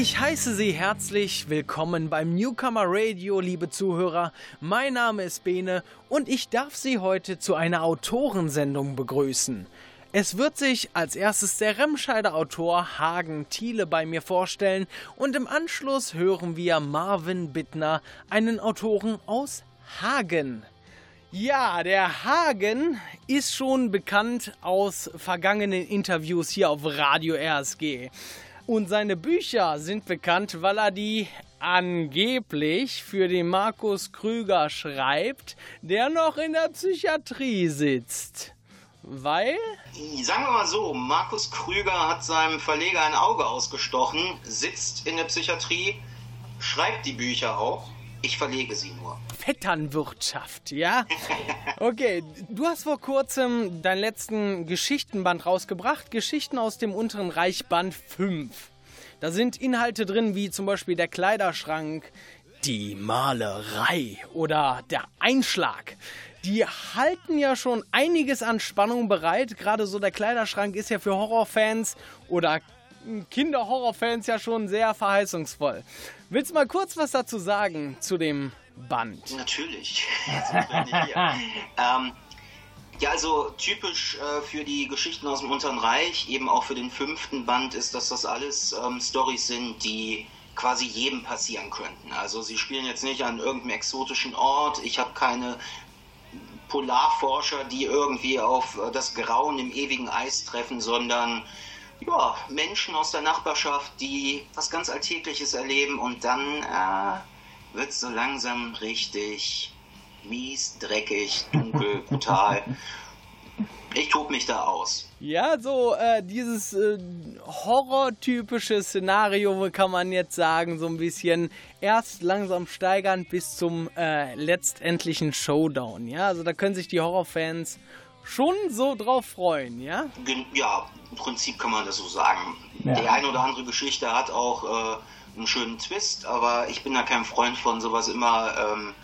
Ich heiße Sie herzlich willkommen beim Newcomer Radio, liebe Zuhörer. Mein Name ist Bene und ich darf Sie heute zu einer Autorensendung begrüßen. Es wird sich als erstes der Remscheider Autor Hagen Thiele bei mir vorstellen und im Anschluss hören wir Marvin Bittner, einen Autoren aus Hagen. Ja, der Hagen ist schon bekannt aus vergangenen Interviews hier auf Radio RSG. Und seine Bücher sind bekannt, weil er die angeblich für den Markus Krüger schreibt, der noch in der Psychiatrie sitzt. Weil? Sagen wir mal so, Markus Krüger hat seinem Verleger ein Auge ausgestochen, sitzt in der Psychiatrie, schreibt die Bücher auch. Ich verlege sie nur. Vetternwirtschaft, ja? Okay, du hast vor kurzem deinen letzten Geschichtenband rausgebracht, Geschichten aus dem unteren Reich Band 5. Da sind Inhalte drin wie zum Beispiel der Kleiderschrank, die Malerei oder der Einschlag. Die halten ja schon einiges an Spannung bereit. Gerade so der Kleiderschrank ist ja für Horrorfans oder Kinderhorrorfans ja schon sehr verheißungsvoll. Willst du mal kurz was dazu sagen zu dem Band? Natürlich. ähm, ja, also typisch äh, für die Geschichten aus dem Unteren Reich, eben auch für den fünften Band, ist, dass das alles ähm, Stories sind, die quasi jedem passieren könnten. Also sie spielen jetzt nicht an irgendeinem exotischen Ort. Ich habe keine Polarforscher, die irgendwie auf äh, das Grauen im ewigen Eis treffen, sondern ja, Menschen aus der Nachbarschaft, die was ganz Alltägliches erleben und dann äh, wird es so langsam richtig mies, dreckig, dunkel, brutal. Ich tob mich da aus. Ja, so äh, dieses äh, horrortypische Szenario kann man jetzt sagen, so ein bisschen erst langsam steigern bis zum äh, letztendlichen Showdown. Ja, also da können sich die Horrorfans schon so drauf freuen, ja? Ja, im Prinzip kann man das so sagen. Ja. Die eine oder andere Geschichte hat auch äh, einen schönen Twist, aber ich bin da kein Freund von sowas immer ähm,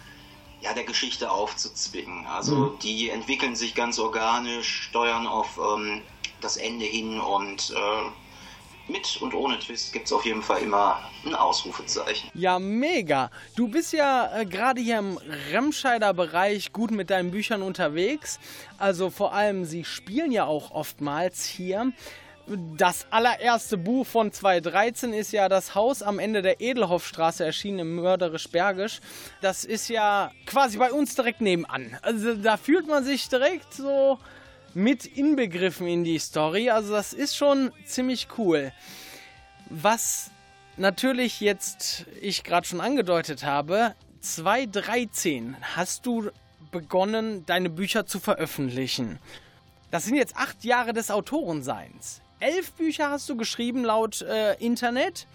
ja, der Geschichte aufzuzwingen. Also mhm. die entwickeln sich ganz organisch, steuern auf ähm, das Ende hin und äh, mit und ohne Twist gibt es auf jeden Fall immer ein Ausrufezeichen. Ja, mega. Du bist ja äh, gerade hier im Remscheider Bereich gut mit deinen Büchern unterwegs. Also vor allem, sie spielen ja auch oftmals hier. Das allererste Buch von 2013 ist ja Das Haus am Ende der Edelhoffstraße erschienen im Mörderisch Bergisch. Das ist ja quasi bei uns direkt nebenan. Also da fühlt man sich direkt so mit inbegriffen in die Story. Also das ist schon ziemlich cool. Was natürlich jetzt ich gerade schon angedeutet habe, 2013 hast du begonnen, deine Bücher zu veröffentlichen. Das sind jetzt acht Jahre des Autorenseins. Elf Bücher hast du geschrieben laut äh, Internet.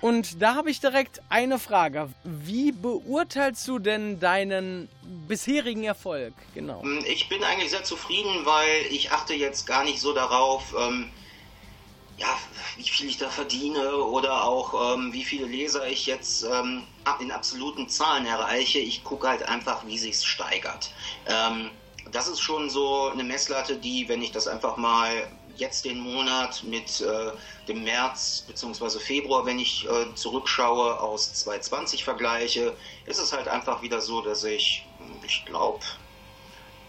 Und da habe ich direkt eine Frage. Wie beurteilst du denn deinen bisherigen Erfolg? Genau. Ähm, ich bin eigentlich sehr zufrieden, weil ich achte jetzt gar nicht so darauf, ähm, ja, wie viel ich da verdiene oder auch ähm, wie viele Leser ich jetzt ähm, in absoluten Zahlen erreiche. Ich gucke halt einfach, wie sich steigert. Ähm, das ist schon so eine Messlatte, die, wenn ich das einfach mal jetzt den Monat mit äh, dem März bzw. Februar, wenn ich äh, zurückschaue, aus 2020 vergleiche, ist es halt einfach wieder so, dass ich, ich glaube,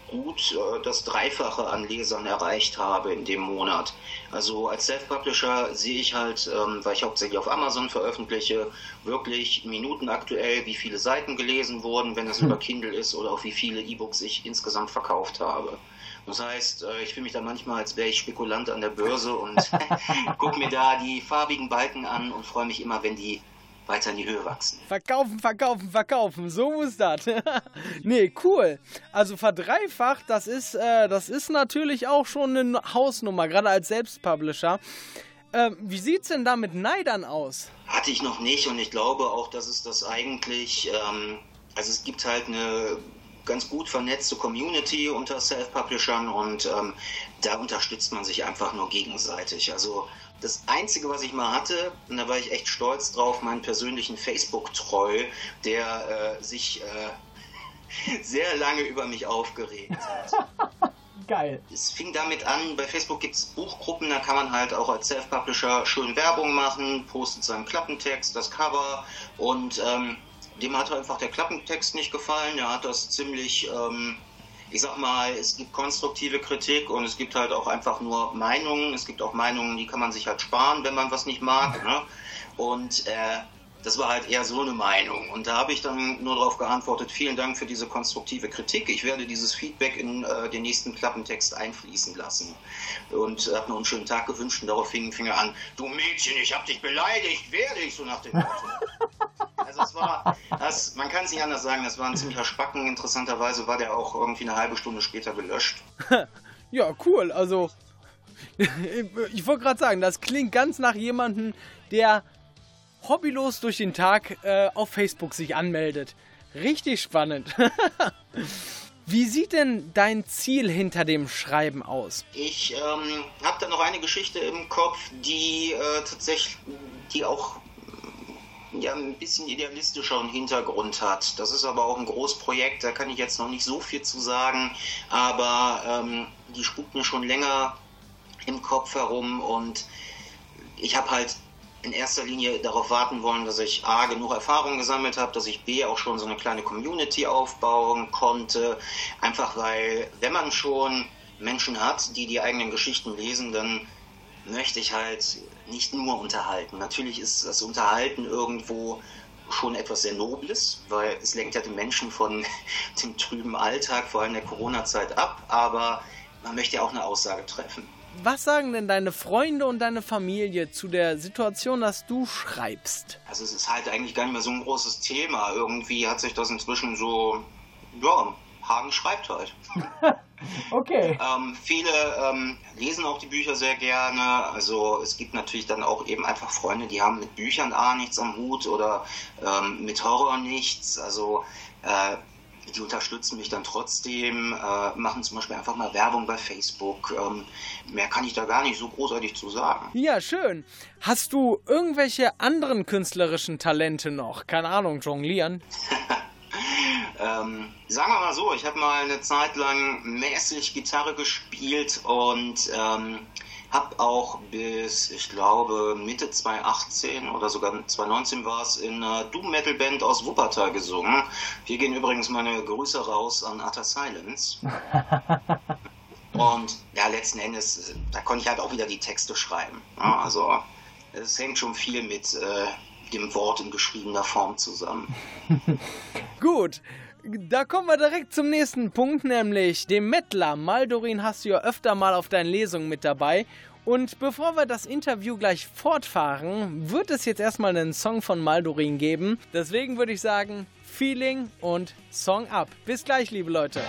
gut äh, das Dreifache an Lesern erreicht habe in dem Monat. Also als Self-Publisher sehe ich halt, ähm, weil ich hauptsächlich auf Amazon veröffentliche, wirklich minutenaktuell, wie viele Seiten gelesen wurden, wenn es hm. über Kindle ist oder auch wie viele E-Books ich insgesamt verkauft habe. Das heißt, äh, ich fühle mich da manchmal, als wäre ich Spekulant an der Börse und gucke mir da die farbigen Balken an und freue mich immer, wenn die weiter in die Höhe wachsen. Verkaufen, verkaufen, verkaufen. So muss das. nee, cool. Also verdreifacht, das ist, äh, das ist natürlich auch schon eine Hausnummer, gerade als Selbstpublisher. Ähm, wie sieht's denn da mit Neidern aus? Hatte ich noch nicht und ich glaube auch, dass es das eigentlich, ähm, also es gibt halt eine ganz gut vernetzte Community unter Self-Publishern und ähm, da unterstützt man sich einfach nur gegenseitig. Also das Einzige, was ich mal hatte, und da war ich echt stolz drauf, meinen persönlichen Facebook-Troll, der äh, sich äh, sehr lange über mich aufgeregt hat. Geil. Es fing damit an, bei Facebook gibt es Buchgruppen, da kann man halt auch als Self-Publisher schön Werbung machen, postet seinen Klappentext, das Cover und ähm, dem hat einfach der Klappentext nicht gefallen. Der hat das ziemlich, ähm, ich sag mal, es gibt konstruktive Kritik und es gibt halt auch einfach nur Meinungen. Es gibt auch Meinungen, die kann man sich halt sparen, wenn man was nicht mag. Ne? Und äh, das war halt eher so eine Meinung. Und da habe ich dann nur darauf geantwortet, vielen Dank für diese konstruktive Kritik. Ich werde dieses Feedback in äh, den nächsten Klappentext einfließen lassen. Und habe noch einen schönen Tag gewünscht und darauf fing, fing er an, du Mädchen, ich habe dich beleidigt, werde ich so nach dem Motto. Also es war, das, man kann es nicht anders sagen, das war ein ziemlicher Spacken. Interessanterweise war der auch irgendwie eine halbe Stunde später gelöscht. ja, cool. Also ich wollte gerade sagen, das klingt ganz nach jemandem, der hobbylos durch den Tag äh, auf Facebook sich anmeldet. Richtig spannend. Wie sieht denn dein Ziel hinter dem Schreiben aus? Ich ähm, habe da noch eine Geschichte im Kopf, die äh, tatsächlich, die auch ja, ein bisschen idealistischeren Hintergrund hat. Das ist aber auch ein Großprojekt, da kann ich jetzt noch nicht so viel zu sagen, aber ähm, die spukt mir schon länger im Kopf herum und ich habe halt in erster Linie darauf warten wollen, dass ich A, genug Erfahrung gesammelt habe, dass ich B, auch schon so eine kleine Community aufbauen konnte. Einfach weil, wenn man schon Menschen hat, die die eigenen Geschichten lesen, dann möchte ich halt nicht nur unterhalten. Natürlich ist das Unterhalten irgendwo schon etwas sehr Nobles, weil es lenkt ja den Menschen von dem trüben Alltag, vor allem der Corona-Zeit ab, aber man möchte ja auch eine Aussage treffen. Was sagen denn deine Freunde und deine Familie zu der Situation, dass du schreibst? Also es ist halt eigentlich gar nicht mehr so ein großes Thema. Irgendwie hat sich das inzwischen so, ja, Hagen schreibt halt. okay. Ähm, viele ähm, lesen auch die Bücher sehr gerne. Also es gibt natürlich dann auch eben einfach Freunde, die haben mit Büchern A nichts am Hut oder ähm, mit Horror nichts. Also äh, die unterstützen mich dann trotzdem, äh, machen zum Beispiel einfach mal Werbung bei Facebook. Ähm, mehr kann ich da gar nicht so großartig zu sagen. Ja, schön. Hast du irgendwelche anderen künstlerischen Talente noch? Keine Ahnung, jonglieren? ähm, sagen wir mal so, ich habe mal eine Zeit lang mäßig Gitarre gespielt und ähm, habe auch bis, ich glaube, Mitte 2018 oder sogar 2019 war es in einer Doom Metal Band aus Wuppertal gesungen. Hier gehen übrigens meine Grüße raus an Utter Silence. Und ja, letzten Endes, da konnte ich halt auch wieder die Texte schreiben. Ja, also es hängt schon viel mit äh, dem Wort in geschriebener Form zusammen. Gut. Da kommen wir direkt zum nächsten Punkt, nämlich dem Mettler. Maldorin hast du ja öfter mal auf deinen Lesungen mit dabei. Und bevor wir das Interview gleich fortfahren, wird es jetzt erstmal einen Song von Maldorin geben. Deswegen würde ich sagen, Feeling und Song ab. Bis gleich, liebe Leute.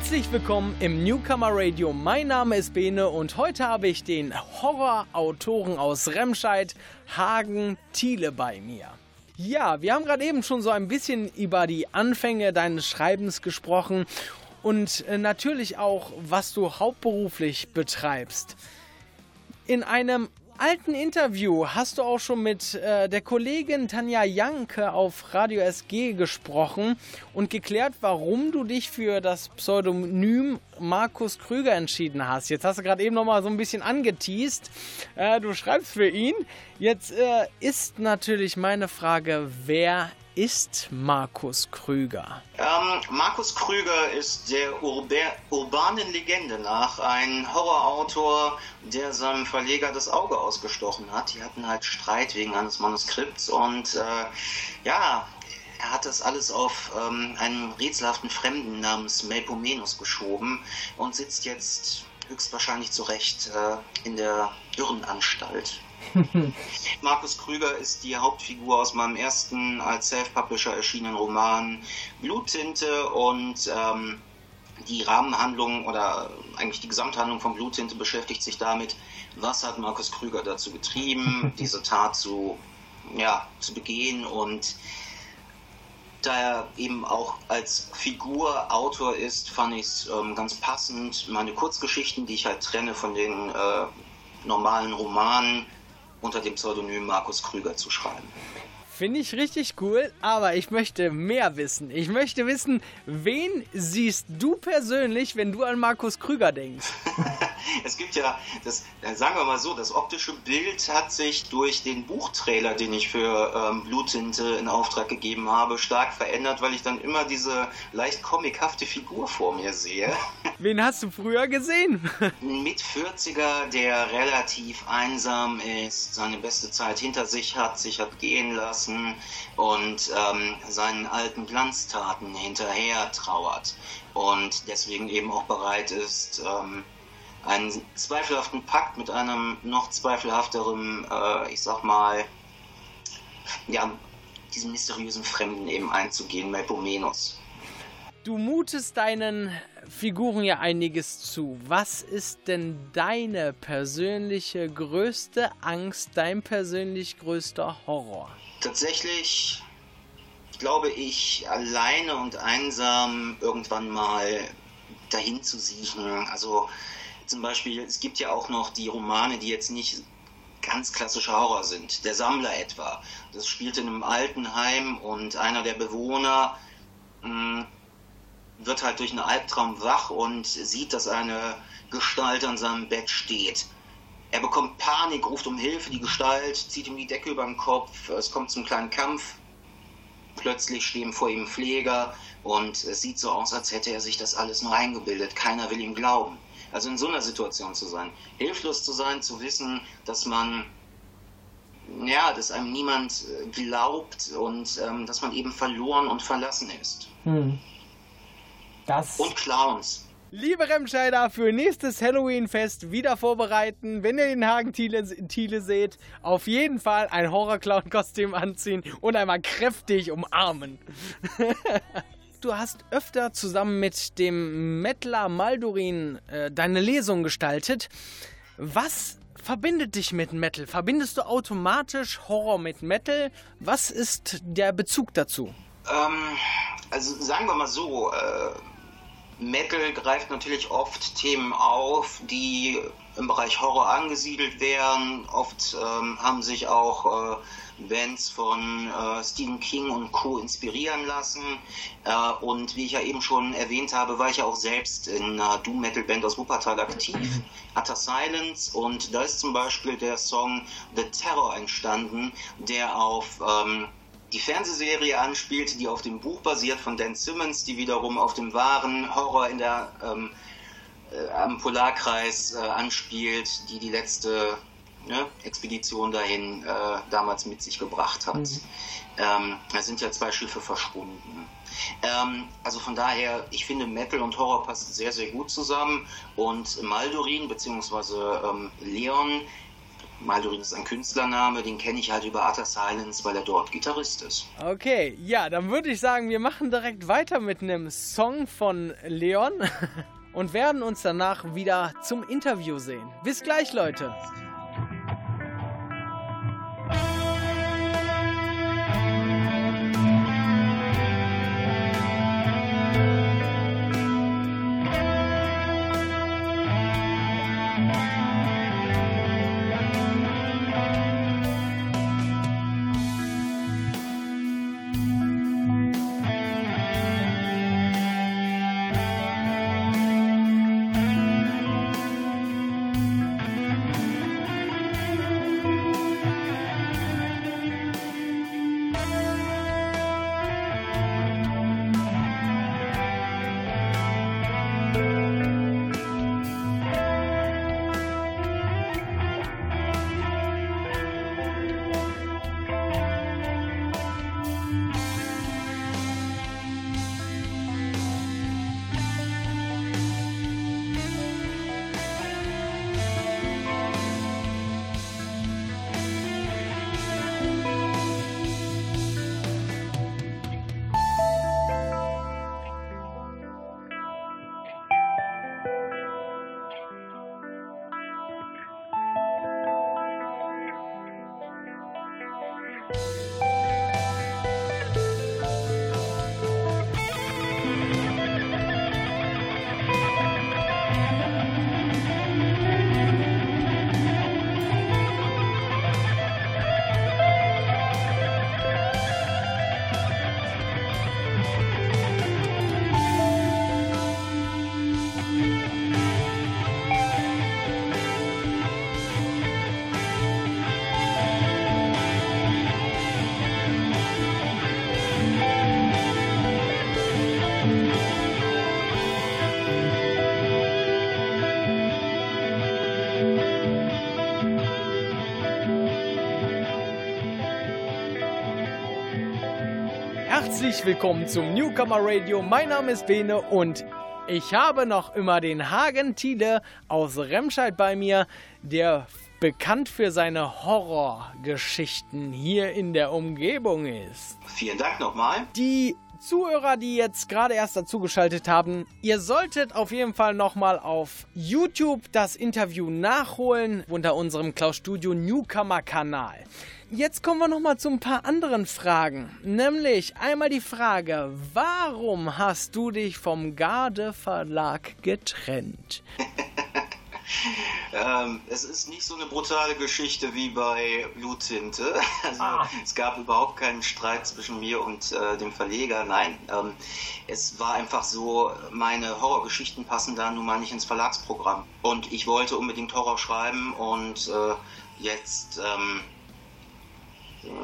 Herzlich willkommen im Newcomer Radio. Mein Name ist Bene und heute habe ich den Horrorautoren aus Remscheid, Hagen Thiele, bei mir. Ja, wir haben gerade eben schon so ein bisschen über die Anfänge deines Schreibens gesprochen und äh, natürlich auch, was du hauptberuflich betreibst. In einem alten Interview hast du auch schon mit äh, der Kollegin Tanja Janke auf Radio SG gesprochen und geklärt, warum du dich für das Pseudonym Markus Krüger entschieden hast. Jetzt hast du gerade eben noch mal so ein bisschen angeteased. Äh, du schreibst für ihn. Jetzt äh, ist natürlich meine Frage, wer ist Markus Krüger? Ähm, Markus Krüger ist der Urba urbanen Legende nach ein Horrorautor, der seinem Verleger das Auge ausgestochen hat. Die hatten halt Streit wegen eines Manuskripts und äh, ja, er hat das alles auf ähm, einen rätselhaften Fremden namens Melpomenus geschoben und sitzt jetzt höchstwahrscheinlich zurecht äh, in der Irrenanstalt. Markus Krüger ist die Hauptfigur aus meinem ersten als Self-Publisher erschienenen Roman Bluttinte und ähm, die Rahmenhandlung oder eigentlich die Gesamthandlung von Bluttinte beschäftigt sich damit, was hat Markus Krüger dazu getrieben, diese Tat zu, ja, zu begehen und da er eben auch als Figur Autor ist, fand ich es ähm, ganz passend, meine Kurzgeschichten, die ich halt trenne von den äh, normalen Romanen, unter dem Pseudonym Markus Krüger zu schreiben. Finde ich richtig cool, aber ich möchte mehr wissen. Ich möchte wissen, wen siehst du persönlich, wenn du an Markus Krüger denkst? es gibt ja, das, sagen wir mal so, das optische Bild hat sich durch den Buchtrailer, den ich für ähm, Bluttinte in Auftrag gegeben habe, stark verändert, weil ich dann immer diese leicht comichafte Figur vor mir sehe. Wen hast du früher gesehen? Ein Mit 40er, der relativ einsam ist, seine beste Zeit hinter sich hat, sich hat gehen lassen lassen und ähm, seinen alten Glanztaten hinterher trauert und deswegen eben auch bereit ist, ähm, einen zweifelhaften Pakt mit einem noch zweifelhafteren, äh, ich sag mal, ja, diesem mysteriösen Fremden eben einzugehen, Melpomenos. Du mutest deinen Figuren ja einiges zu. Was ist denn deine persönliche größte Angst, dein persönlich größter Horror? tatsächlich glaube ich, alleine und einsam irgendwann mal dahin zu siechen. Also zum Beispiel, es gibt ja auch noch die Romane, die jetzt nicht ganz klassische Horror sind. Der Sammler etwa. Das spielt in einem Altenheim und einer der Bewohner mh, hm, wird halt durch einen Albtraum wach und sieht, dass eine Gestalt an seinem Bett steht. Er bekommt Panik, ruft um Hilfe, die Gestalt zieht ihm die Decke über den Kopf, es kommt zum kleinen Kampf. Plötzlich stehen vor ihm Pfleger und es sieht so aus, als hätte er sich das alles nur eingebildet. Keiner will ihm glauben. Also in so einer Situation zu sein, hilflos zu sein, zu wissen, dass man, ja, dass einem niemand äh, glaubt und ähm, dass man eben verloren und verlassen ist. Hm. Das und Clowns. Liebe Remscheider, für nächstes Halloween-Fest wieder vorbereiten. Wenn ihr den Hagen Thiele, Thiele seht, auf jeden Fall ein Horror-Clown-Kostüm anziehen und einmal kräftig umarmen. du hast öfter zusammen mit dem Mettler Maldurin äh, deine Lesung gestaltet. Was verbindet dich mit Metal? Verbindest du automatisch Horror mit Metal? Was ist der Bezug dazu? Ähm, also sagen wir mal so, äh, Metal greift natürlich oft Themen auf, die im Bereich Horror angesiedelt werden. Oft ähm, haben sich auch äh, Bands von äh, Stephen King und Co. inspirieren lassen. Äh, und wie ich ja eben schon erwähnt habe, war ich ja auch selbst in einer Doom-Metal-Band aus Wuppertal aktiv, Utter Silence. Und da ist zum Beispiel der Song The Terror entstanden, der auf ähm, die Fernsehserie anspielt, die auf dem Buch basiert von Dan Simmons, die wiederum auf dem wahren Horror in der ähm, äh, am Polarkreis äh, anspielt, die die letzte ne, Expedition dahin äh, damals mit sich gebracht hat. Mhm. Ähm, da sind ja zwei Schiffe verschwunden. Ähm, also von daher, ich finde Metal und Horror passen sehr, sehr gut zusammen und Maldorin bzw. Ähm, Leon Maldorin ist ein Künstlername, den kenne ich halt über Utter Silence, weil er dort Gitarrist ist. Okay, ja, dann würde ich sagen, wir machen direkt weiter mit einem Song von Leon und werden uns danach wieder zum Interview sehen. Bis gleich, Leute. Herzlich willkommen zum Newcomer Radio. Mein Name ist Bene und ich habe noch immer den Hagen Thiele aus Remscheid bei mir, der bekannt für seine Horrorgeschichten hier in der Umgebung ist. Vielen Dank nochmal. Die Zuhörer, die jetzt gerade erst dazugeschaltet haben, ihr solltet auf jeden Fall nochmal auf YouTube das Interview nachholen unter unserem Klaus Studio Newcomer Kanal. Jetzt kommen wir nochmal zu ein paar anderen Fragen. Nämlich einmal die Frage, warum hast du dich vom Garde Verlag getrennt? ähm, es ist nicht so eine brutale Geschichte wie bei Bluttinte. Also ah. es gab überhaupt keinen Streit zwischen mir und äh, dem Verleger. Nein, ähm, es war einfach so, meine Horrorgeschichten passen da nun mal nicht ins Verlagsprogramm. Und ich wollte unbedingt Horror schreiben und äh, jetzt ähm,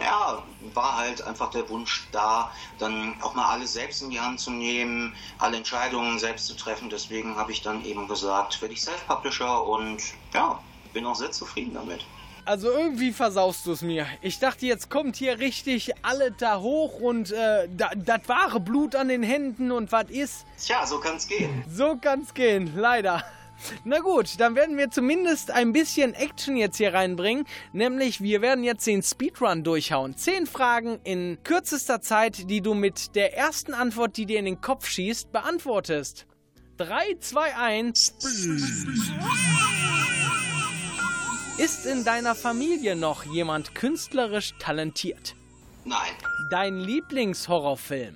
ja, war halt einfach der Wunsch da, dann auch mal alles selbst in die Hand zu nehmen, alle Entscheidungen selbst zu treffen. Deswegen habe ich dann eben gesagt, werde ich Self-Publisher und ja, bin auch sehr zufrieden damit. Also irgendwie versaust du es mir. Ich dachte, jetzt kommt hier richtig alle da hoch und äh, das wahre Blut an den Händen und was ist. Tja, so kann's gehen. So kann's gehen, leider. Na gut, dann werden wir zumindest ein bisschen Action jetzt hier reinbringen. Nämlich, wir werden jetzt den Speedrun durchhauen. Zehn Fragen in kürzester Zeit, die du mit der ersten Antwort, die dir in den Kopf schießt, beantwortest. 3, 2, 1. Ist in deiner Familie noch jemand künstlerisch talentiert? Nein. Dein Lieblingshorrorfilm?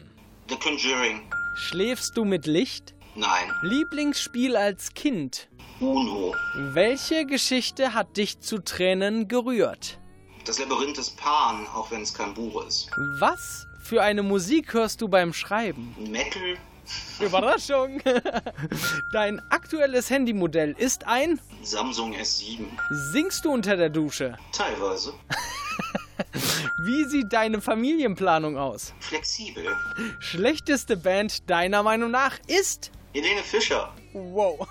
The Conjuring. Schläfst du mit Licht? Nein. Lieblingsspiel als Kind? Uno. Welche Geschichte hat dich zu Tränen gerührt? Das Labyrinth des Pan, auch wenn es kein Buch ist. Was für eine Musik hörst du beim Schreiben? Metal. Überraschung! Dein aktuelles Handymodell ist ein Samsung S7. Singst du unter der Dusche? Teilweise. Wie sieht deine Familienplanung aus? Flexibel. Schlechteste Band deiner Meinung nach ist? Helene Fischer. Wow.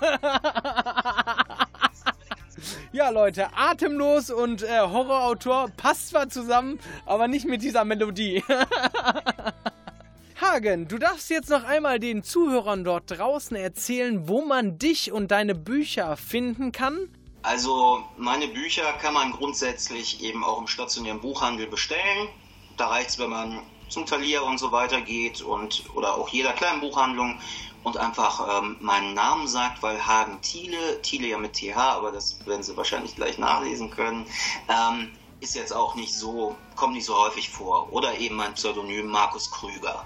ja, Leute, atemlos und äh, Horrorautor passt zwar zusammen, aber nicht mit dieser Melodie. Hagen, du darfst jetzt noch einmal den Zuhörern dort draußen erzählen, wo man dich und deine Bücher finden kann. Also meine Bücher kann man grundsätzlich eben auch im stationären Buchhandel bestellen. Da reicht es, wenn man zum Talier und so weiter geht und oder auch jeder kleinen Buchhandlung und einfach ähm, meinen Namen sagt, weil Hagen Thiele, Thiele ja mit TH, aber das werden Sie wahrscheinlich gleich nachlesen können, ähm, ist jetzt auch nicht so, kommt nicht so häufig vor. Oder eben mein Pseudonym Markus Krüger.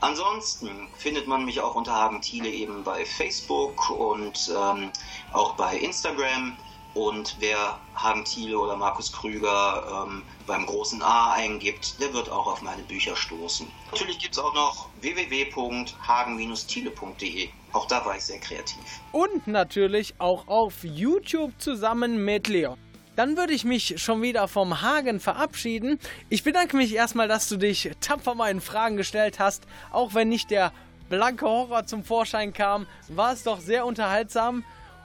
Ansonsten findet man mich auch unter Hagen Thiele eben bei Facebook und ähm, auch bei Instagram. Und wer Hagen Thiele oder Markus Krüger ähm, beim großen A eingibt, der wird auch auf meine Bücher stoßen. Natürlich gibt es auch noch www.hagen-thiele.de. Auch da war ich sehr kreativ. Und natürlich auch auf YouTube zusammen mit Leon. Dann würde ich mich schon wieder vom Hagen verabschieden. Ich bedanke mich erstmal, dass du dich tapfer meinen Fragen gestellt hast. Auch wenn nicht der blanke Horror zum Vorschein kam, war es doch sehr unterhaltsam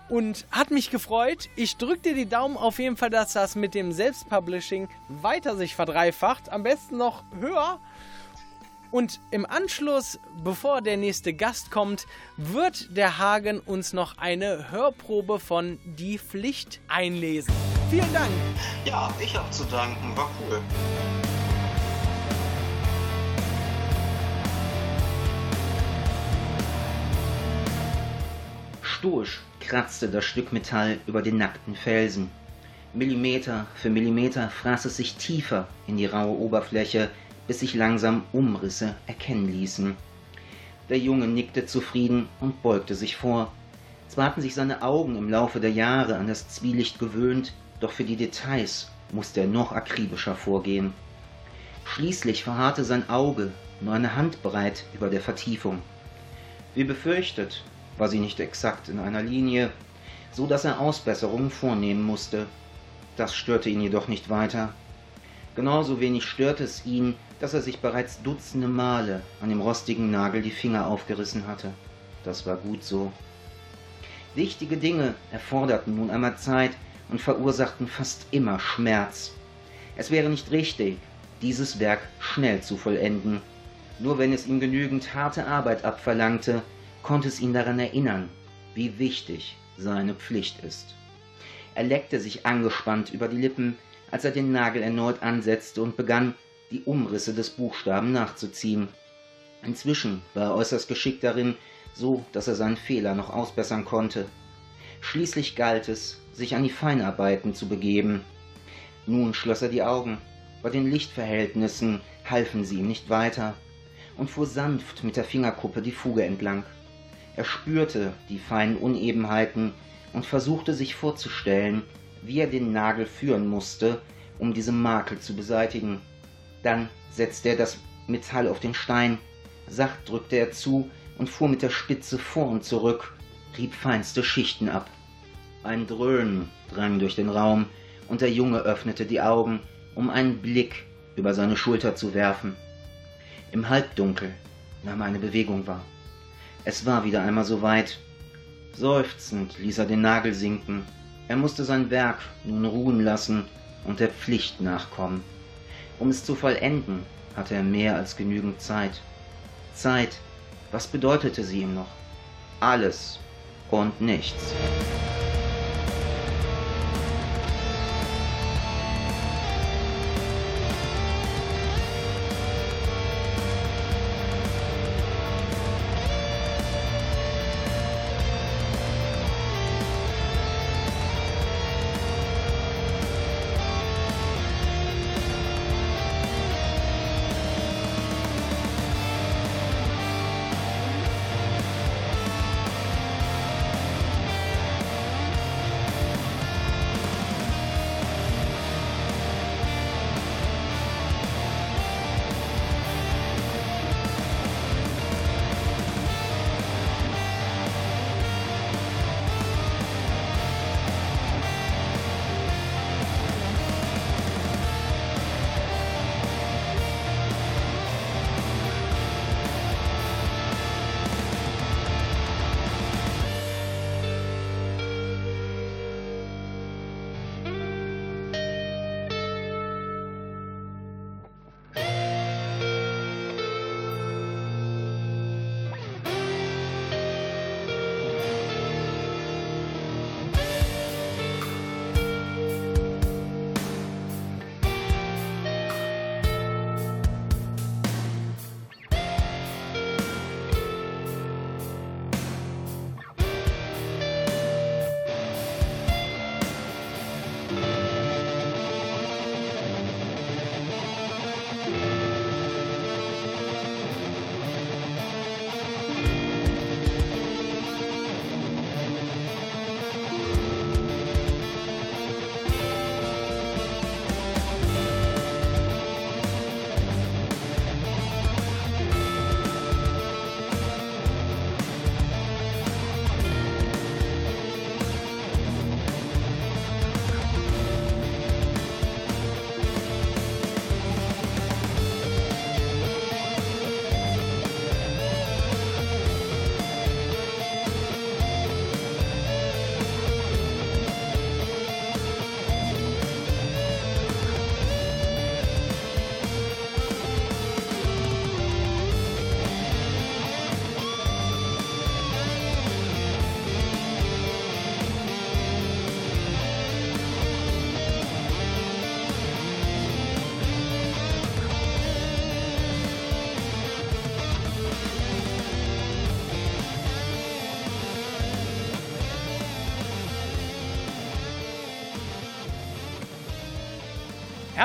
und hat mich gefreut. Ich drücke dir die Daumen auf jeden Fall, dass das mit dem Selbstpublishing weiter sich verdreifacht. Am besten noch höher. Und im Anschluss, bevor der nächste Gast kommt, wird der Hagen uns noch eine Hörprobe von Die Pflicht einlesen. Vielen Dank. Ja, ich habe zu danken. War cool. Stoisch kratzte das Stück Metall über den nackten Felsen. Millimeter für Millimeter fraß es sich tiefer in die raue Oberfläche, bis sich langsam Umrisse erkennen ließen. Der Junge nickte zufrieden und beugte sich vor. Zwar hatten sich seine Augen im Laufe der Jahre an das Zwielicht gewöhnt, doch für die Details musste er noch akribischer vorgehen. Schließlich verharrte sein Auge nur eine Handbreit über der Vertiefung. Wie befürchtet, war sie nicht exakt in einer Linie, so dass er Ausbesserungen vornehmen musste. Das störte ihn jedoch nicht weiter. Genauso wenig störte es ihn, dass er sich bereits dutzende Male an dem rostigen Nagel die Finger aufgerissen hatte. Das war gut so. Wichtige Dinge erforderten nun einmal Zeit und verursachten fast immer Schmerz. Es wäre nicht richtig, dieses Werk schnell zu vollenden. Nur wenn es ihm genügend harte Arbeit abverlangte, konnte es ihn daran erinnern, wie wichtig seine Pflicht ist. Er leckte sich angespannt über die Lippen, als er den Nagel erneut ansetzte und begann, die Umrisse des Buchstaben nachzuziehen. Inzwischen war er äußerst geschickt darin, so dass er seinen Fehler noch ausbessern konnte. Schließlich galt es, sich an die Feinarbeiten zu begeben. Nun schloss er die Augen. Bei den Lichtverhältnissen halfen sie ihm nicht weiter und fuhr sanft mit der Fingerkuppe die Fuge entlang. Er spürte die feinen Unebenheiten und versuchte sich vorzustellen, wie er den Nagel führen musste, um diese Makel zu beseitigen. Dann setzte er das Metall auf den Stein, sacht drückte er zu und fuhr mit der Spitze vor und zurück, rieb feinste Schichten ab. Ein Dröhnen drang durch den Raum, und der Junge öffnete die Augen, um einen Blick über seine Schulter zu werfen. Im Halbdunkel nahm eine Bewegung wahr. Es war wieder einmal so weit. Seufzend ließ er den Nagel sinken. Er musste sein Werk nun ruhen lassen und der Pflicht nachkommen. Um es zu vollenden, hatte er mehr als genügend Zeit. Zeit, was bedeutete sie ihm noch? Alles und nichts.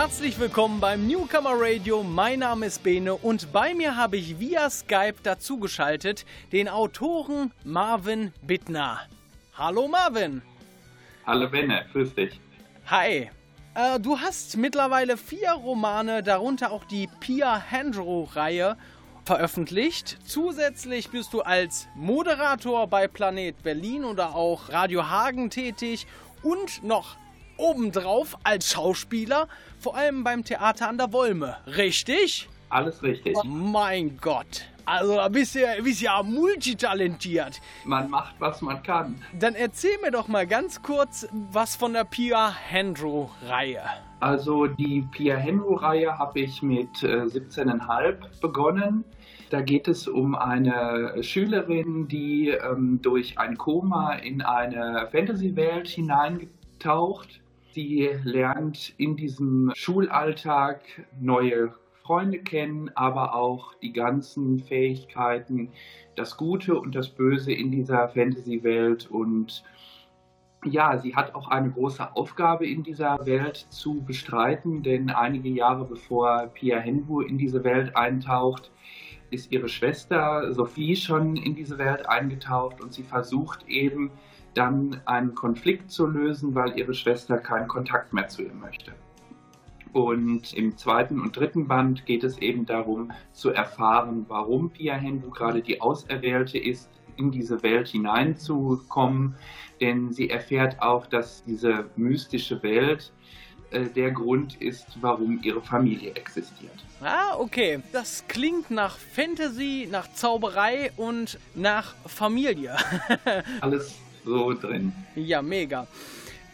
Herzlich willkommen beim Newcomer Radio. Mein Name ist Bene und bei mir habe ich via Skype dazugeschaltet den Autoren Marvin Bittner. Hallo Marvin. Hallo Bene, grüß dich. Hi. Äh, du hast mittlerweile vier Romane, darunter auch die Pia Handro-Reihe, veröffentlicht. Zusätzlich bist du als Moderator bei Planet Berlin oder auch Radio Hagen tätig und noch obendrauf als Schauspieler, vor allem beim Theater an der Wolme. Richtig? Alles richtig. Oh mein Gott. Also da bist du, bist ja multitalentiert. Man macht, was man kann. Dann erzähl mir doch mal ganz kurz was von der Pia Hendro-Reihe. Also die Pia Hendro-Reihe habe ich mit äh, 17,5 begonnen. Da geht es um eine Schülerin, die ähm, durch ein Koma in eine Fantasy-Welt hineingetaucht Sie lernt in diesem Schulalltag neue Freunde kennen, aber auch die ganzen Fähigkeiten, das Gute und das Böse in dieser Fantasy-Welt. Und ja, sie hat auch eine große Aufgabe in dieser Welt zu bestreiten, denn einige Jahre bevor Pia Henwu in diese Welt eintaucht, ist ihre Schwester Sophie schon in diese Welt eingetaucht und sie versucht eben, dann einen Konflikt zu lösen, weil ihre Schwester keinen Kontakt mehr zu ihr möchte. Und im zweiten und dritten Band geht es eben darum zu erfahren, warum Pia Hendu gerade die Auserwählte ist, in diese Welt hineinzukommen. Denn sie erfährt auch, dass diese mystische Welt äh, der Grund ist, warum ihre Familie existiert. Ah, okay. Das klingt nach Fantasy, nach Zauberei und nach Familie. Alles so drin. Ja, mega.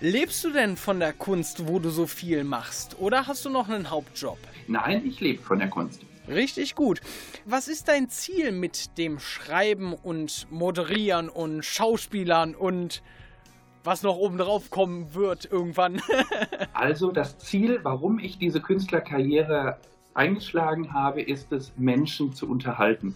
Lebst du denn von der Kunst, wo du so viel machst? Oder hast du noch einen Hauptjob? Nein, ich lebe von der Kunst. Richtig gut. Was ist dein Ziel mit dem Schreiben und Moderieren und Schauspielern und was noch oben drauf kommen wird irgendwann? also das Ziel, warum ich diese Künstlerkarriere eingeschlagen habe, ist es, Menschen zu unterhalten.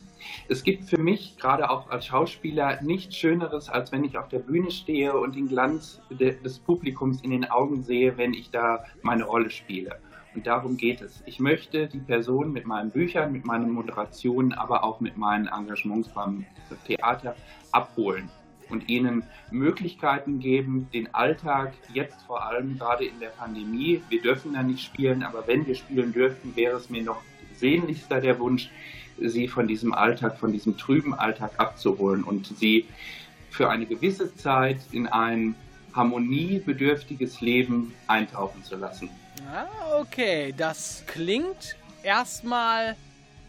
Es gibt für mich, gerade auch als Schauspieler, nichts Schöneres, als wenn ich auf der Bühne stehe und den Glanz des Publikums in den Augen sehe, wenn ich da meine Rolle spiele. Und darum geht es. Ich möchte die Person mit meinen Büchern, mit meinen Moderationen, aber auch mit meinen Engagements beim Theater abholen und ihnen Möglichkeiten geben, den Alltag jetzt vor allem gerade in der Pandemie, wir dürfen da nicht spielen, aber wenn wir spielen dürften, wäre es mir noch sehnlichster der Wunsch, sie von diesem Alltag, von diesem trüben Alltag abzuholen und sie für eine gewisse Zeit in ein harmoniebedürftiges Leben eintauchen zu lassen. Ah, okay, das klingt erstmal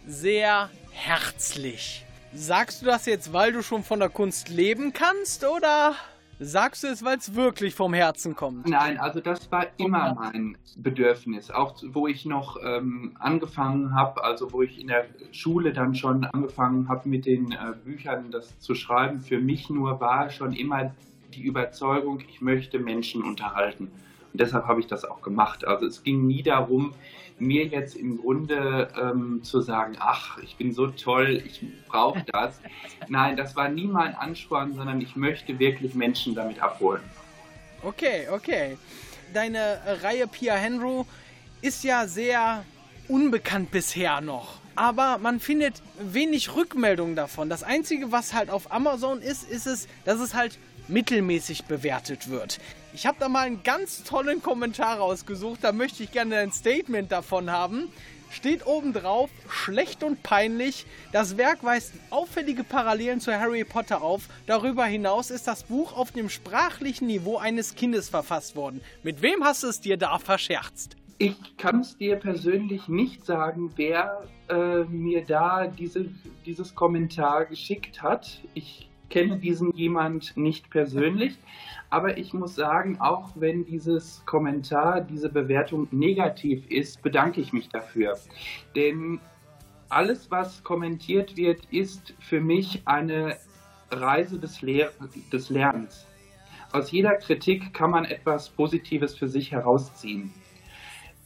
sehr herzlich. Sagst du das jetzt, weil du schon von der Kunst leben kannst oder sagst du es, weil es wirklich vom Herzen kommt? Nein, also das war immer mein Bedürfnis. Auch wo ich noch ähm, angefangen habe, also wo ich in der Schule dann schon angefangen habe mit den äh, Büchern das zu schreiben, für mich nur war schon immer die Überzeugung, ich möchte Menschen unterhalten. Und deshalb habe ich das auch gemacht. Also es ging nie darum, mir jetzt im Grunde ähm, zu sagen, ach, ich bin so toll, ich brauche das. Nein, das war nie mein Ansporn, sondern ich möchte wirklich Menschen damit abholen. Okay, okay. Deine Reihe Pia Henry ist ja sehr unbekannt bisher noch. Aber man findet wenig Rückmeldungen davon. Das Einzige, was halt auf Amazon ist, ist es, dass es halt mittelmäßig bewertet wird. Ich habe da mal einen ganz tollen Kommentar rausgesucht, da möchte ich gerne ein Statement davon haben. Steht oben drauf, schlecht und peinlich. Das Werk weist auffällige Parallelen zu Harry Potter auf. Darüber hinaus ist das Buch auf dem sprachlichen Niveau eines Kindes verfasst worden. Mit wem hast du es dir da verscherzt? Ich kann es dir persönlich nicht sagen, wer äh, mir da diese, dieses Kommentar geschickt hat. Ich kenne diesen jemand nicht persönlich, aber ich muss sagen, auch wenn dieses Kommentar, diese Bewertung negativ ist, bedanke ich mich dafür. Denn alles, was kommentiert wird, ist für mich eine Reise des, Lehr des Lernens. Aus jeder Kritik kann man etwas Positives für sich herausziehen.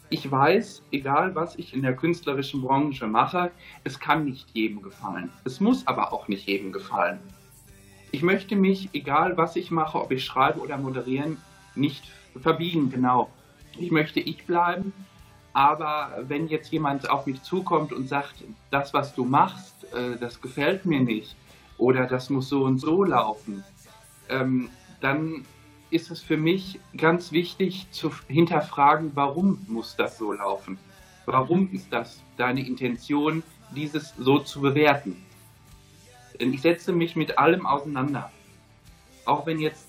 Ich weiß, egal was ich in der künstlerischen Branche mache, es kann nicht jedem gefallen. Es muss aber auch nicht jedem gefallen. Ich möchte mich, egal was ich mache, ob ich schreibe oder moderieren, nicht verbiegen, genau. Ich möchte ich bleiben, Aber wenn jetzt jemand auf mich zukommt und sagt, das, was du machst, äh, das gefällt mir nicht oder das muss so und so laufen, ähm, dann ist es für mich ganz wichtig zu hinterfragen, warum muss das so laufen? Warum ist das deine Intention, dieses so zu bewerten? Ich setze mich mit allem auseinander. Auch wenn jetzt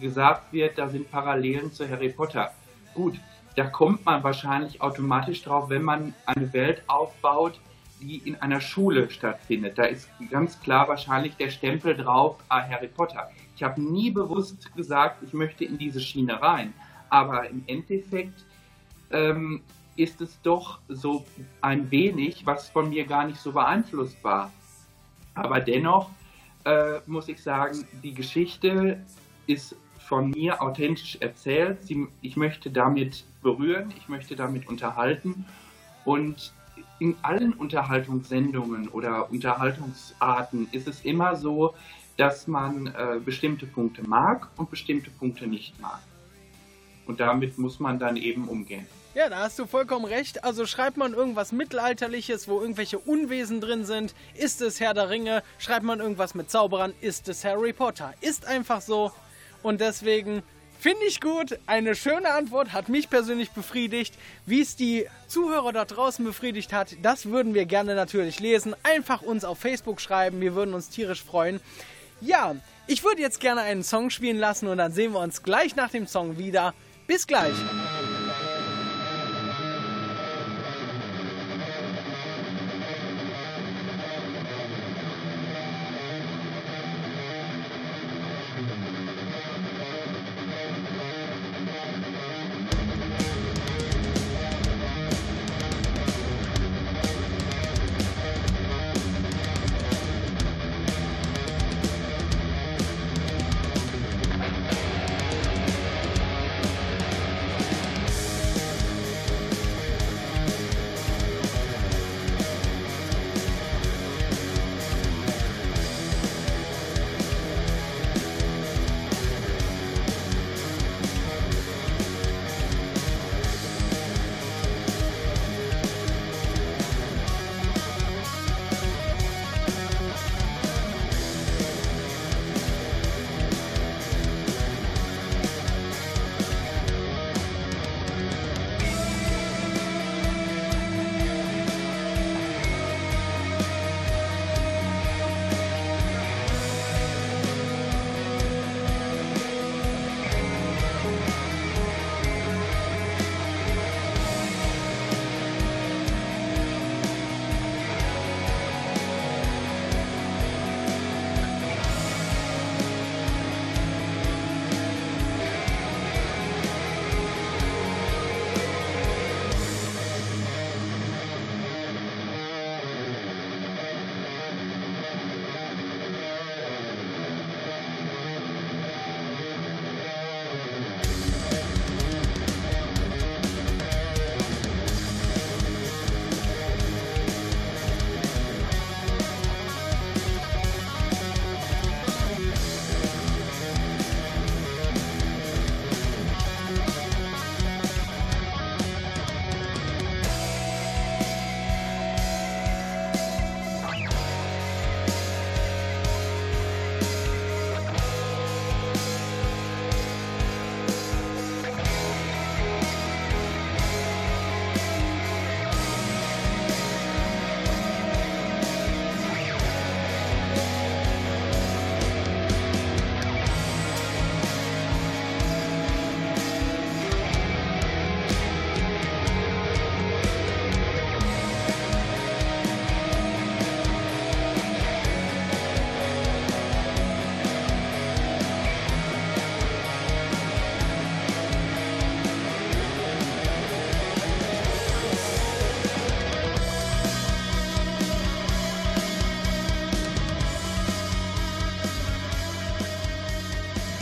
gesagt wird, da sind Parallelen zu Harry Potter. Gut, da kommt man wahrscheinlich automatisch drauf, wenn man eine Welt aufbaut, die in einer Schule stattfindet. Da ist ganz klar wahrscheinlich der Stempel drauf, ah, Harry Potter. Ich habe nie bewusst gesagt, ich möchte in diese Schiene rein. Aber im Endeffekt ähm, ist es doch so ein wenig, was von mir gar nicht so beeinflusst war. Aber dennoch äh, muss ich sagen, die Geschichte ist von mir authentisch erzählt. Sie, ich möchte damit berühren, ich möchte damit unterhalten. Und in allen Unterhaltungssendungen oder Unterhaltungsarten ist es immer so, dass man äh, bestimmte Punkte mag und bestimmte Punkte nicht mag. Und damit muss man dann eben umgehen. Ja, da hast du vollkommen recht. Also schreibt man irgendwas Mittelalterliches, wo irgendwelche Unwesen drin sind, ist es Herr der Ringe. Schreibt man irgendwas mit Zauberern, ist es Harry Potter. Ist einfach so. Und deswegen finde ich gut. Eine schöne Antwort, hat mich persönlich befriedigt. Wie es die Zuhörer da draußen befriedigt hat, das würden wir gerne natürlich lesen. Einfach uns auf Facebook schreiben. Wir würden uns tierisch freuen. Ja, ich würde jetzt gerne einen Song spielen lassen und dann sehen wir uns gleich nach dem Song wieder. Bis gleich.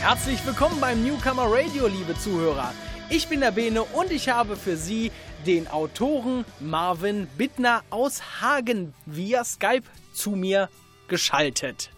Herzlich willkommen beim Newcomer Radio, liebe Zuhörer. Ich bin der Bene und ich habe für Sie den Autoren Marvin Bittner aus Hagen via Skype zu mir geschaltet.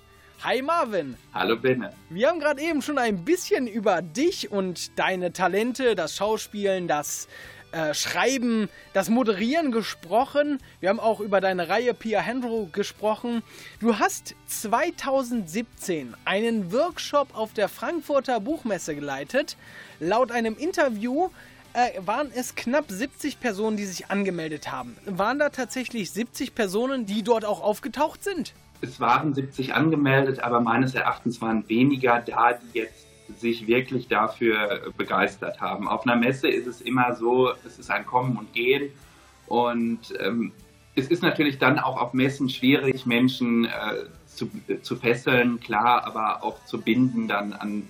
Hi Marvin. Hallo Benne. Wir haben gerade eben schon ein bisschen über dich und deine Talente, das Schauspielen, das äh, Schreiben, das Moderieren gesprochen. Wir haben auch über deine Reihe Pia Hendro gesprochen. Du hast 2017 einen Workshop auf der Frankfurter Buchmesse geleitet. Laut einem Interview äh, waren es knapp 70 Personen, die sich angemeldet haben. Waren da tatsächlich 70 Personen, die dort auch aufgetaucht sind? Es waren 70 angemeldet, aber meines Erachtens waren weniger da, die jetzt sich wirklich dafür begeistert haben. Auf einer Messe ist es immer so, es ist ein Kommen und Gehen und ähm, es ist natürlich dann auch auf Messen schwierig, Menschen äh, zu, zu fesseln, klar, aber auch zu binden, dann an,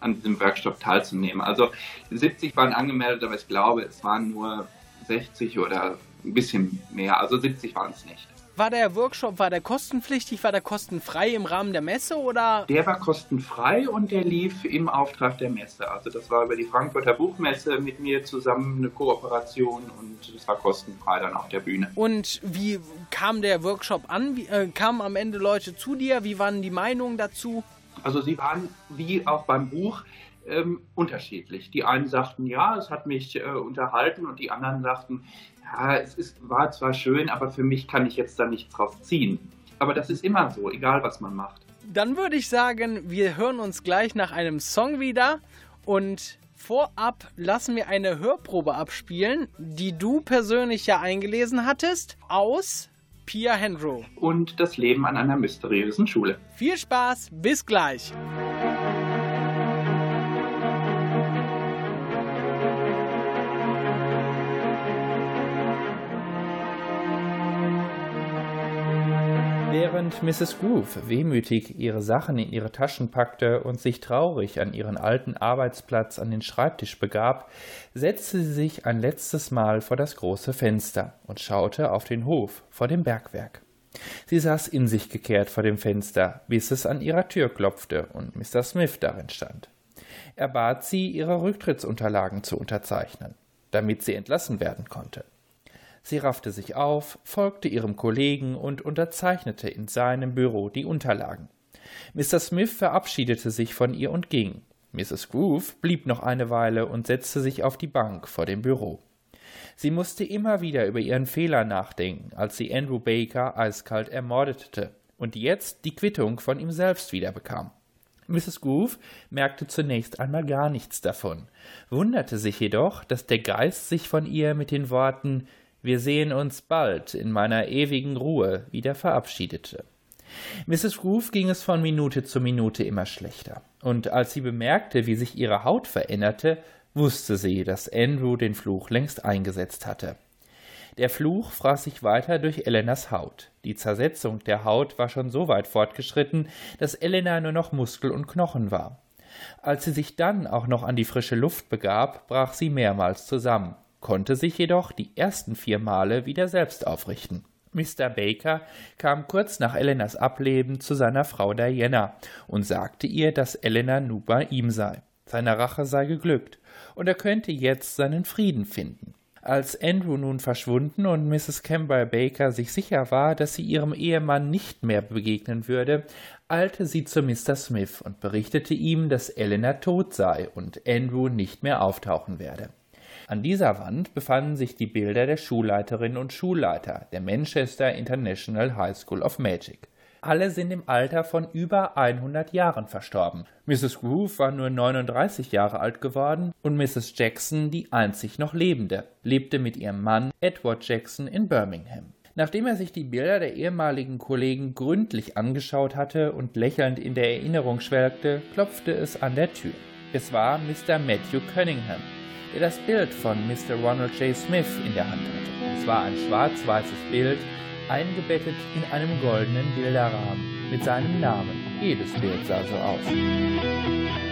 an diesem Workshop teilzunehmen. Also 70 waren angemeldet, aber ich glaube, es waren nur 60 oder ein bisschen mehr. Also 70 waren es nicht. War der Workshop, war der kostenpflichtig, war der kostenfrei im Rahmen der Messe oder? Der war kostenfrei und der lief im Auftrag der Messe. Also das war über die Frankfurter Buchmesse mit mir zusammen eine Kooperation und es war kostenfrei dann auf der Bühne. Und wie kam der Workshop an? Wie, äh, kamen am Ende Leute zu dir? Wie waren die Meinungen dazu? Also sie waren wie auch beim Buch ähm, unterschiedlich. Die einen sagten, ja, es hat mich äh, unterhalten und die anderen sagten, ja, es ist, war zwar schön, aber für mich kann ich jetzt da nichts drauf ziehen. Aber das ist immer so, egal was man macht. Dann würde ich sagen, wir hören uns gleich nach einem Song wieder und vorab lassen wir eine Hörprobe abspielen, die du persönlich ja eingelesen hattest, aus Pia Hendro. Und das Leben an einer mysteriösen Schule. Viel Spaß, bis gleich. Während Mrs. Groove wehmütig ihre Sachen in ihre Taschen packte und sich traurig an ihren alten Arbeitsplatz an den Schreibtisch begab, setzte sie sich ein letztes Mal vor das große Fenster und schaute auf den Hof vor dem Bergwerk. Sie saß in sich gekehrt vor dem Fenster, bis es an ihrer Tür klopfte und Mr. Smith darin stand. Er bat sie, ihre Rücktrittsunterlagen zu unterzeichnen, damit sie entlassen werden konnte. Sie raffte sich auf, folgte ihrem Kollegen und unterzeichnete in seinem Büro die Unterlagen. Mr. Smith verabschiedete sich von ihr und ging. Mrs. Groove blieb noch eine Weile und setzte sich auf die Bank vor dem Büro. Sie musste immer wieder über ihren Fehler nachdenken, als sie Andrew Baker eiskalt ermordete und jetzt die Quittung von ihm selbst wiederbekam. Mrs. Groove merkte zunächst einmal gar nichts davon, wunderte sich jedoch, dass der Geist sich von ihr mit den Worten wir sehen uns bald in meiner ewigen Ruhe wieder verabschiedete. Mrs. Groove ging es von Minute zu Minute immer schlechter, und als sie bemerkte, wie sich ihre Haut veränderte, wusste sie, dass Andrew den Fluch längst eingesetzt hatte. Der Fluch fraß sich weiter durch Elenas Haut. Die Zersetzung der Haut war schon so weit fortgeschritten, dass Elena nur noch Muskel und Knochen war. Als sie sich dann auch noch an die frische Luft begab, brach sie mehrmals zusammen konnte sich jedoch die ersten vier Male wieder selbst aufrichten. Mr. Baker kam kurz nach Elenas Ableben zu seiner Frau Diana und sagte ihr, dass Elena nun bei ihm sei. Seine Rache sei geglückt und er könnte jetzt seinen Frieden finden. Als Andrew nun verschwunden und Mrs. Campbell Baker sich sicher war, dass sie ihrem Ehemann nicht mehr begegnen würde, eilte sie zu Mr. Smith und berichtete ihm, dass Elena tot sei und Andrew nicht mehr auftauchen werde. An dieser Wand befanden sich die Bilder der Schulleiterinnen und Schulleiter der Manchester International High School of Magic. Alle sind im Alter von über 100 Jahren verstorben. Mrs. Groove war nur 39 Jahre alt geworden und Mrs. Jackson, die einzig noch lebende, lebte mit ihrem Mann Edward Jackson in Birmingham. Nachdem er sich die Bilder der ehemaligen Kollegen gründlich angeschaut hatte und lächelnd in der Erinnerung schwelgte, klopfte es an der Tür. Es war Mr. Matthew Cunningham, der das Bild von Mr. Ronald J. Smith in der Hand hatte. Es war ein schwarz-weißes Bild, eingebettet in einem goldenen Bilderrahmen mit seinem Namen. Jedes Bild sah so aus.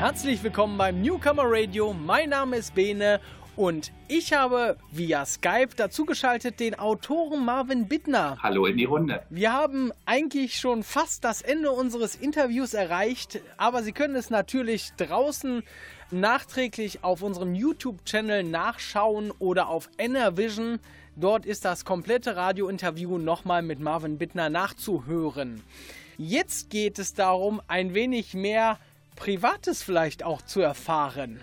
Herzlich willkommen beim Newcomer Radio. Mein Name ist Bene und ich habe via Skype dazugeschaltet den Autoren Marvin Bittner. Hallo in die Runde. Wir haben eigentlich schon fast das Ende unseres Interviews erreicht, aber Sie können es natürlich draußen nachträglich auf unserem YouTube-Channel nachschauen oder auf NRVision. Dort ist das komplette Radiointerview nochmal mit Marvin Bittner nachzuhören. Jetzt geht es darum, ein wenig mehr Privates vielleicht auch zu erfahren.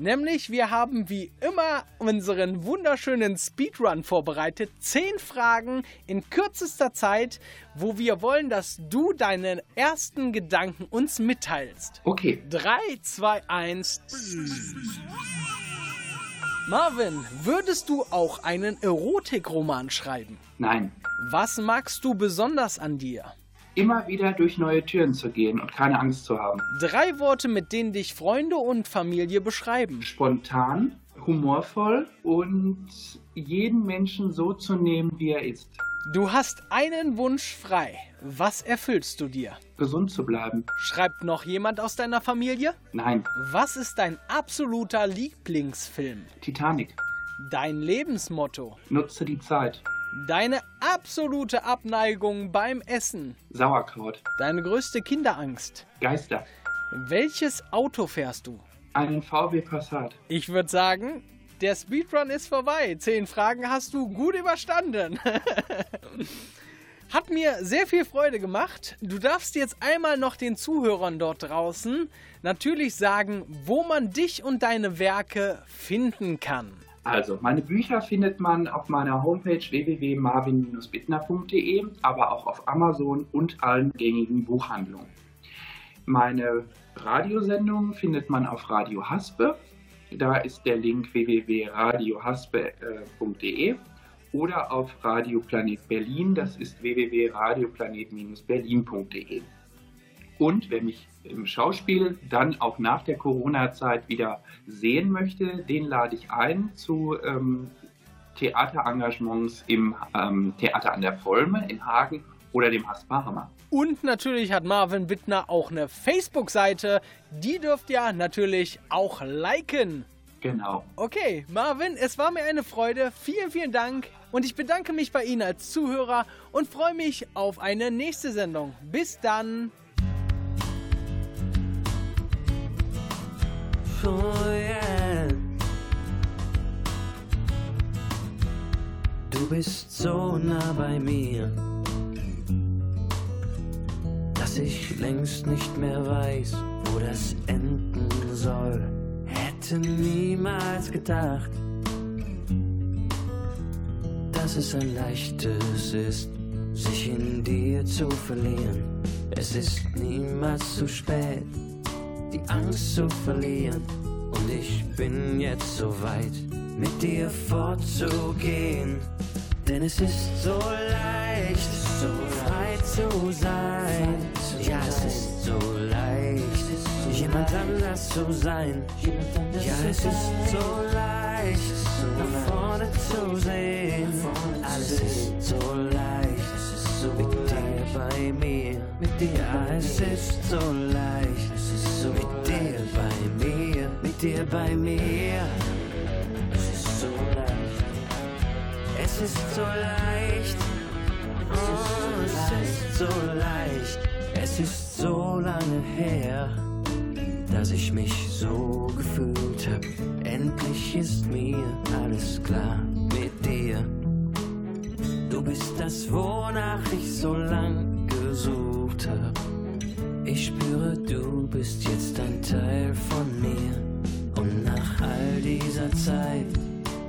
Nämlich, wir haben wie immer unseren wunderschönen Speedrun vorbereitet. Zehn Fragen in kürzester Zeit, wo wir wollen, dass du deine ersten Gedanken uns mitteilst. Okay. 3, 2, 1. Marvin, würdest du auch einen Erotikroman schreiben? Nein. Was magst du besonders an dir? Immer wieder durch neue Türen zu gehen und keine Angst zu haben. Drei Worte, mit denen dich Freunde und Familie beschreiben. Spontan, humorvoll und jeden Menschen so zu nehmen, wie er ist. Du hast einen Wunsch frei. Was erfüllst du dir? Gesund zu bleiben. Schreibt noch jemand aus deiner Familie? Nein. Was ist dein absoluter Lieblingsfilm? Titanic. Dein Lebensmotto? Nutze die Zeit. Deine absolute Abneigung beim Essen? Sauerkraut. Deine größte Kinderangst? Geister. Welches Auto fährst du? Einen VW Passat. Ich würde sagen, der Speedrun ist vorbei. Zehn Fragen hast du gut überstanden. Hat mir sehr viel Freude gemacht. Du darfst jetzt einmal noch den Zuhörern dort draußen natürlich sagen, wo man dich und deine Werke finden kann. Also, meine Bücher findet man auf meiner Homepage www.marvin-bittner.de, aber auch auf Amazon und allen gängigen Buchhandlungen. Meine Radiosendungen findet man auf Radio Haspe. Da ist der Link www.radiohaspe.de oder auf Radio Planet Berlin, das ist www.radioplanet-berlin.de. Und wer mich im Schauspiel dann auch nach der Corona-Zeit wieder sehen möchte, den lade ich ein zu ähm, Theaterengagements im ähm, Theater an der Volme in Hagen oder dem Haspa Hammer. Und natürlich hat Marvin Bittner auch eine Facebook-Seite. Die dürft ihr natürlich auch liken. Genau. Okay, Marvin, es war mir eine Freude. Vielen, vielen Dank. Und ich bedanke mich bei Ihnen als Zuhörer und freue mich auf eine nächste Sendung. Bis dann. Du bist so nah bei mir, dass ich längst nicht mehr weiß, wo das enden soll. Hätte niemals gedacht, dass es ein leichtes ist, sich in dir zu verlieren. Es ist niemals zu spät, die Angst zu verlieren. Und ich bin jetzt so weit, mit dir fortzugehen. Denn es ist so leicht, so frei zu sein. Ja, es ist so leicht, jemand anders zu sein. Ja, es ist so leicht, nach vorne zu sehen. Alles ist so leicht, mit dir bei mir. Ja, es ist so leicht, mit dir bei mir, mit dir bei mir. Es ist so leicht. Es ist so leicht. Oh, es ist so leicht. Es ist so lange her, dass ich mich so gefühlt hab. Endlich ist mir alles klar mit dir. Du bist das, wonach ich so lang gesucht hab. Ich spüre, du bist jetzt ein Teil von mir. Und nach all dieser Zeit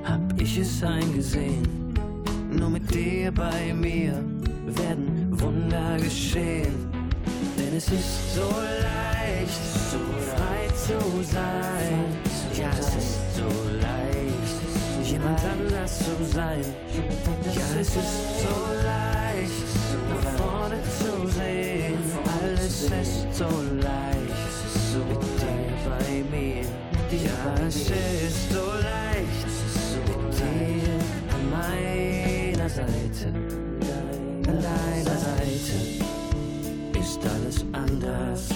hab ich es eingesehen. Nur mit dir bei mir werden Wunder geschehen. Denn es ist so leicht, so frei zu sein. Ja, es ist so leicht, jemand anders zu sein. Ja, es ist so leicht, nach vorne zu. Alles ist so leicht, mit dir bei mir. Ja, es ist so leicht, mit dir an meiner Seite. An deiner Seite ist alles anders,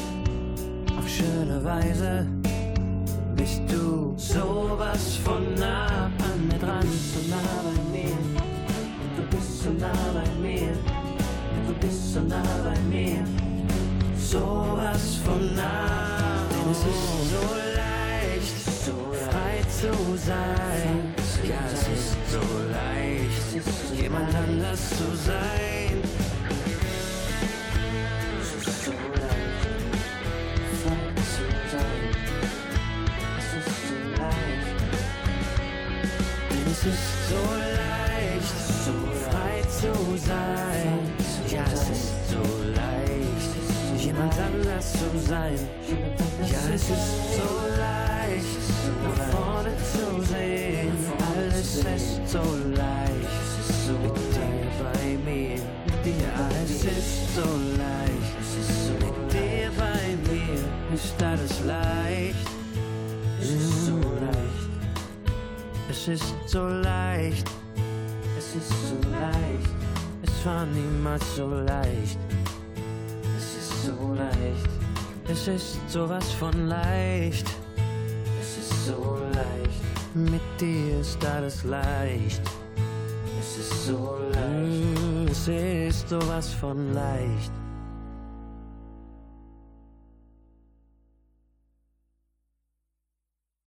auf schöne Weise. Weise bist du sowas von sein. Ja, es ist so leicht, jemand anders zu sein. Es ist so leicht, frei zu sein. Es ist so leicht. Denn es ist so leicht, so frei zu sein. Ja, es ist so leicht, jemand anders zu sein. Ja, es ist so leicht, nach vorne zu sehen. Alles ist so leicht, mit dir bei mir. Ja, es ist so leicht, mit dir bei mir ist alles leicht. Es ist so leicht. Es ist so leicht. Es ist so leicht. Es war niemals so leicht. Es ist so leicht. Es ist sowas von leicht. Mit dir ist alles leicht. Es ist so leicht. Es ist sowas von leicht.